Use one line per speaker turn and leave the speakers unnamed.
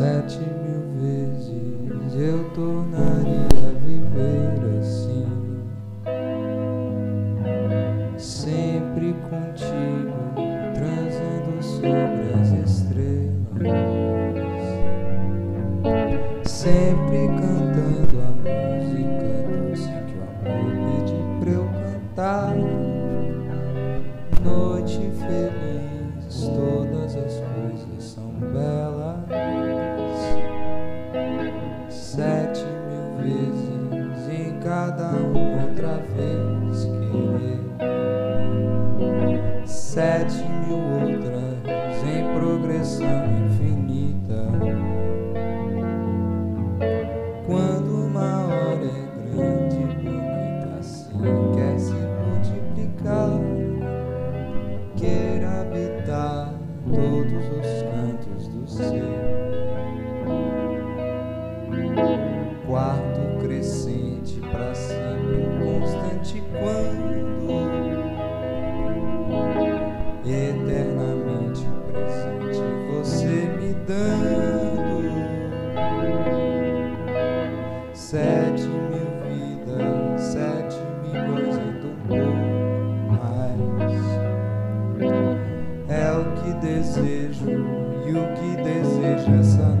Sete mil vezes eu tornaria a viver assim, sempre contigo, transando sobre as estrelas, sempre cantando a música doce que o amor pediu pra eu cantar. Noite feliz, todas as coisas são belas. Cada uma outra vez querer. Sete mil outras em progressão infinita. Quando uma hora é grande e bonita assim, quer se multiplicar queira habitar todos os cantos do ser. Sete mil vidas, sete milhões e um pouco mais. É o que desejo e o que desejo essa noite.